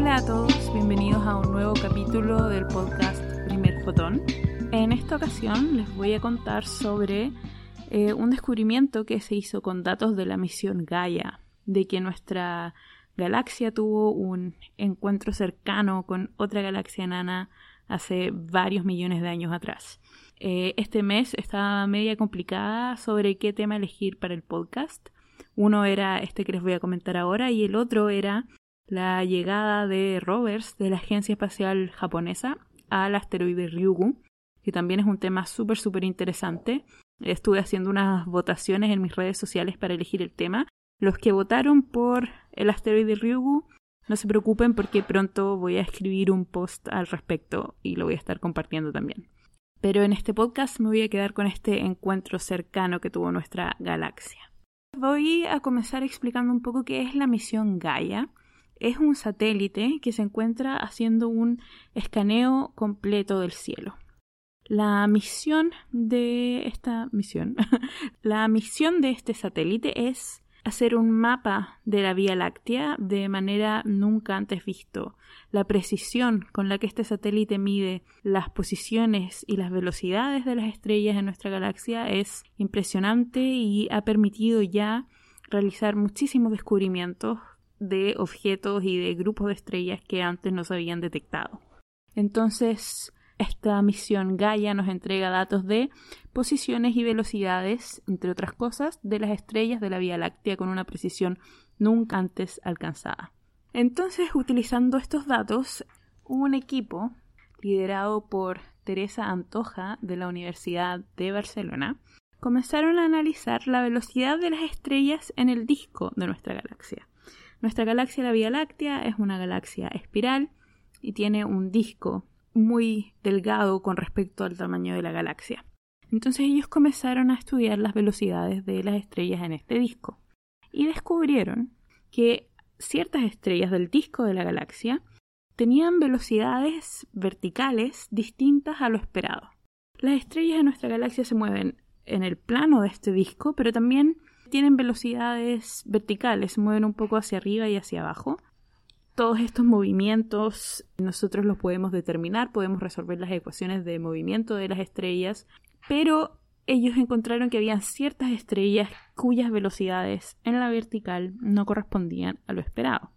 Hola a todos, bienvenidos a un nuevo capítulo del podcast Primer Fotón. En esta ocasión les voy a contar sobre eh, un descubrimiento que se hizo con datos de la misión Gaia, de que nuestra galaxia tuvo un encuentro cercano con otra galaxia enana hace varios millones de años atrás. Eh, este mes estaba media complicada sobre qué tema elegir para el podcast. Uno era este que les voy a comentar ahora y el otro era la llegada de rovers de la Agencia Espacial Japonesa al asteroide Ryugu, que también es un tema súper, súper interesante. Estuve haciendo unas votaciones en mis redes sociales para elegir el tema. Los que votaron por el asteroide Ryugu, no se preocupen porque pronto voy a escribir un post al respecto y lo voy a estar compartiendo también. Pero en este podcast me voy a quedar con este encuentro cercano que tuvo nuestra galaxia. Voy a comenzar explicando un poco qué es la misión Gaia. Es un satélite que se encuentra haciendo un escaneo completo del cielo. La misión de esta misión, la misión de este satélite es hacer un mapa de la Vía Láctea de manera nunca antes visto. La precisión con la que este satélite mide las posiciones y las velocidades de las estrellas en nuestra galaxia es impresionante y ha permitido ya realizar muchísimos descubrimientos de objetos y de grupos de estrellas que antes no se habían detectado. Entonces, esta misión Gaia nos entrega datos de posiciones y velocidades, entre otras cosas, de las estrellas de la Vía Láctea con una precisión nunca antes alcanzada. Entonces, utilizando estos datos, un equipo liderado por Teresa Antoja de la Universidad de Barcelona comenzaron a analizar la velocidad de las estrellas en el disco de nuestra galaxia. Nuestra galaxia, la Vía Láctea, es una galaxia espiral y tiene un disco muy delgado con respecto al tamaño de la galaxia. Entonces ellos comenzaron a estudiar las velocidades de las estrellas en este disco y descubrieron que ciertas estrellas del disco de la galaxia tenían velocidades verticales distintas a lo esperado. Las estrellas de nuestra galaxia se mueven en el plano de este disco, pero también tienen velocidades verticales, se mueven un poco hacia arriba y hacia abajo, todos estos movimientos nosotros los podemos determinar, podemos resolver las ecuaciones de movimiento de las estrellas, pero ellos encontraron que había ciertas estrellas cuyas velocidades en la vertical no correspondían a lo esperado.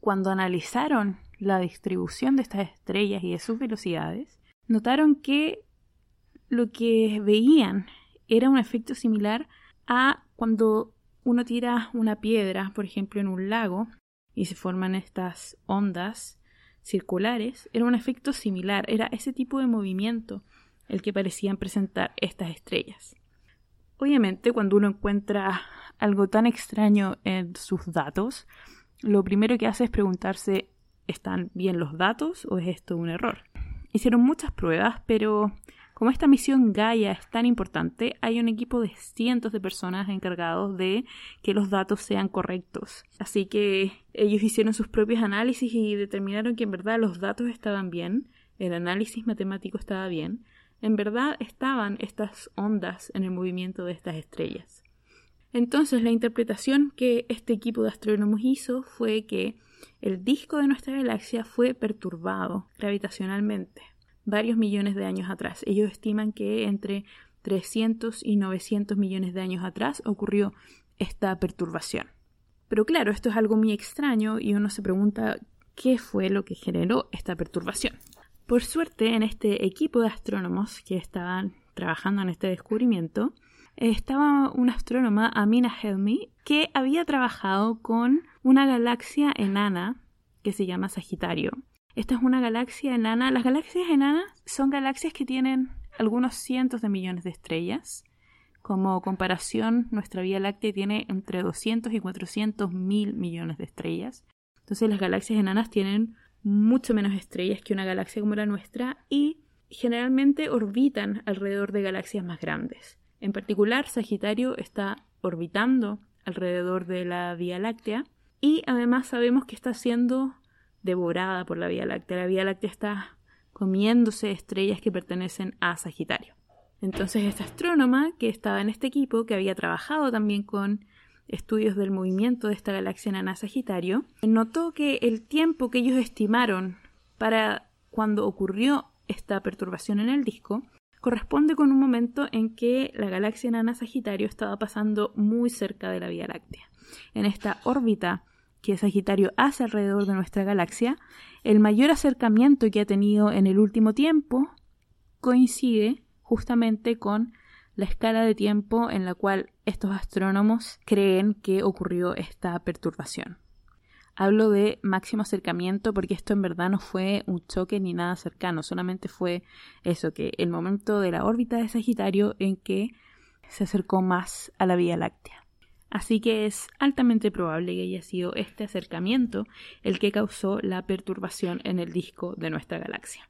Cuando analizaron la distribución de estas estrellas y de sus velocidades, notaron que lo que veían era un efecto similar a cuando uno tira una piedra, por ejemplo, en un lago, y se forman estas ondas circulares, era un efecto similar, era ese tipo de movimiento el que parecían presentar estas estrellas. Obviamente, cuando uno encuentra algo tan extraño en sus datos, lo primero que hace es preguntarse, ¿están bien los datos o es esto un error? Hicieron muchas pruebas, pero como esta misión Gaia es tan importante, hay un equipo de cientos de personas encargados de que los datos sean correctos. Así que ellos hicieron sus propios análisis y determinaron que en verdad los datos estaban bien, el análisis matemático estaba bien, en verdad estaban estas ondas en el movimiento de estas estrellas. Entonces la interpretación que este equipo de astrónomos hizo fue que el disco de nuestra galaxia fue perturbado gravitacionalmente varios millones de años atrás. Ellos estiman que entre 300 y 900 millones de años atrás ocurrió esta perturbación. Pero claro, esto es algo muy extraño y uno se pregunta qué fue lo que generó esta perturbación. Por suerte, en este equipo de astrónomos que estaban trabajando en este descubrimiento, estaba una astrónoma, Amina Helmi, que había trabajado con una galaxia enana que se llama Sagitario esta es una galaxia enana. Las galaxias enanas son galaxias que tienen algunos cientos de millones de estrellas. Como comparación, nuestra Vía Láctea tiene entre 200 y 400 mil millones de estrellas. Entonces las galaxias enanas tienen mucho menos estrellas que una galaxia como la nuestra y generalmente orbitan alrededor de galaxias más grandes. En particular, Sagitario está orbitando alrededor de la Vía Láctea y además sabemos que está siendo devorada por la Vía Láctea. La Vía Láctea está comiéndose estrellas que pertenecen a Sagitario. Entonces esta astrónoma que estaba en este equipo, que había trabajado también con estudios del movimiento de esta galaxia enana Sagitario, notó que el tiempo que ellos estimaron para cuando ocurrió esta perturbación en el disco corresponde con un momento en que la galaxia enana Sagitario estaba pasando muy cerca de la Vía Láctea. En esta órbita que Sagitario hace alrededor de nuestra galaxia, el mayor acercamiento que ha tenido en el último tiempo coincide justamente con la escala de tiempo en la cual estos astrónomos creen que ocurrió esta perturbación. Hablo de máximo acercamiento porque esto en verdad no fue un choque ni nada cercano, solamente fue eso, que el momento de la órbita de Sagitario en que se acercó más a la Vía Láctea. Así que es altamente probable que haya sido este acercamiento el que causó la perturbación en el disco de nuestra galaxia.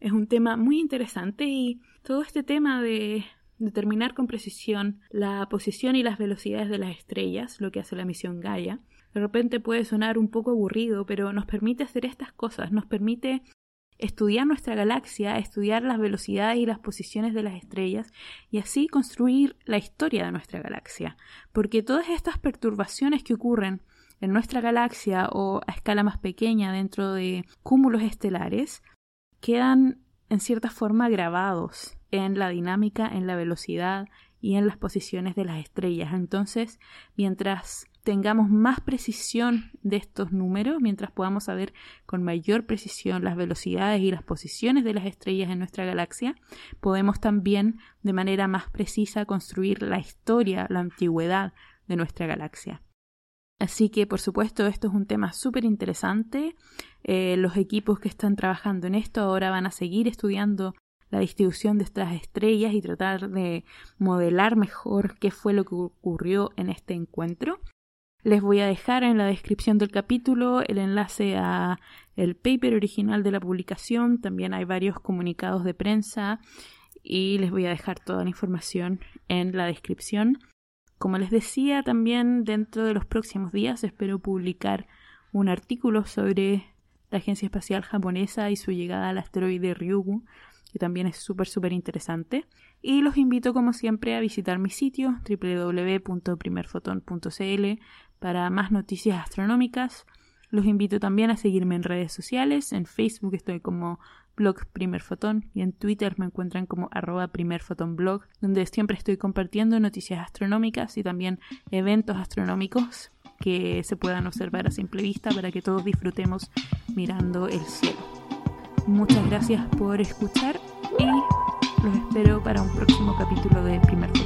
Es un tema muy interesante y todo este tema de determinar con precisión la posición y las velocidades de las estrellas, lo que hace la misión Gaia, de repente puede sonar un poco aburrido, pero nos permite hacer estas cosas, nos permite estudiar nuestra galaxia, estudiar las velocidades y las posiciones de las estrellas y así construir la historia de nuestra galaxia. Porque todas estas perturbaciones que ocurren en nuestra galaxia o a escala más pequeña dentro de cúmulos estelares quedan en cierta forma grabados en la dinámica, en la velocidad y en las posiciones de las estrellas. Entonces, mientras tengamos más precisión de estos números, mientras podamos saber con mayor precisión las velocidades y las posiciones de las estrellas en nuestra galaxia, podemos también de manera más precisa construir la historia, la antigüedad de nuestra galaxia. Así que, por supuesto, esto es un tema súper interesante. Eh, los equipos que están trabajando en esto ahora van a seguir estudiando la distribución de estas estrellas y tratar de modelar mejor qué fue lo que ocurrió en este encuentro. Les voy a dejar en la descripción del capítulo el enlace a el paper original de la publicación, también hay varios comunicados de prensa y les voy a dejar toda la información en la descripción. Como les decía, también dentro de los próximos días espero publicar un artículo sobre la Agencia Espacial Japonesa y su llegada al asteroide Ryugu, que también es súper, súper interesante. Y los invito, como siempre, a visitar mi sitio www.primerfoton.cl para más noticias astronómicas. Los invito también a seguirme en redes sociales. En Facebook estoy como blog Primer Fotón y en Twitter me encuentran como arroba Primer Blog, donde siempre estoy compartiendo noticias astronómicas y también eventos astronómicos que se puedan observar a simple vista para que todos disfrutemos mirando el cielo. Muchas gracias por escuchar y los espero para un próximo capítulo de Primer Fotón.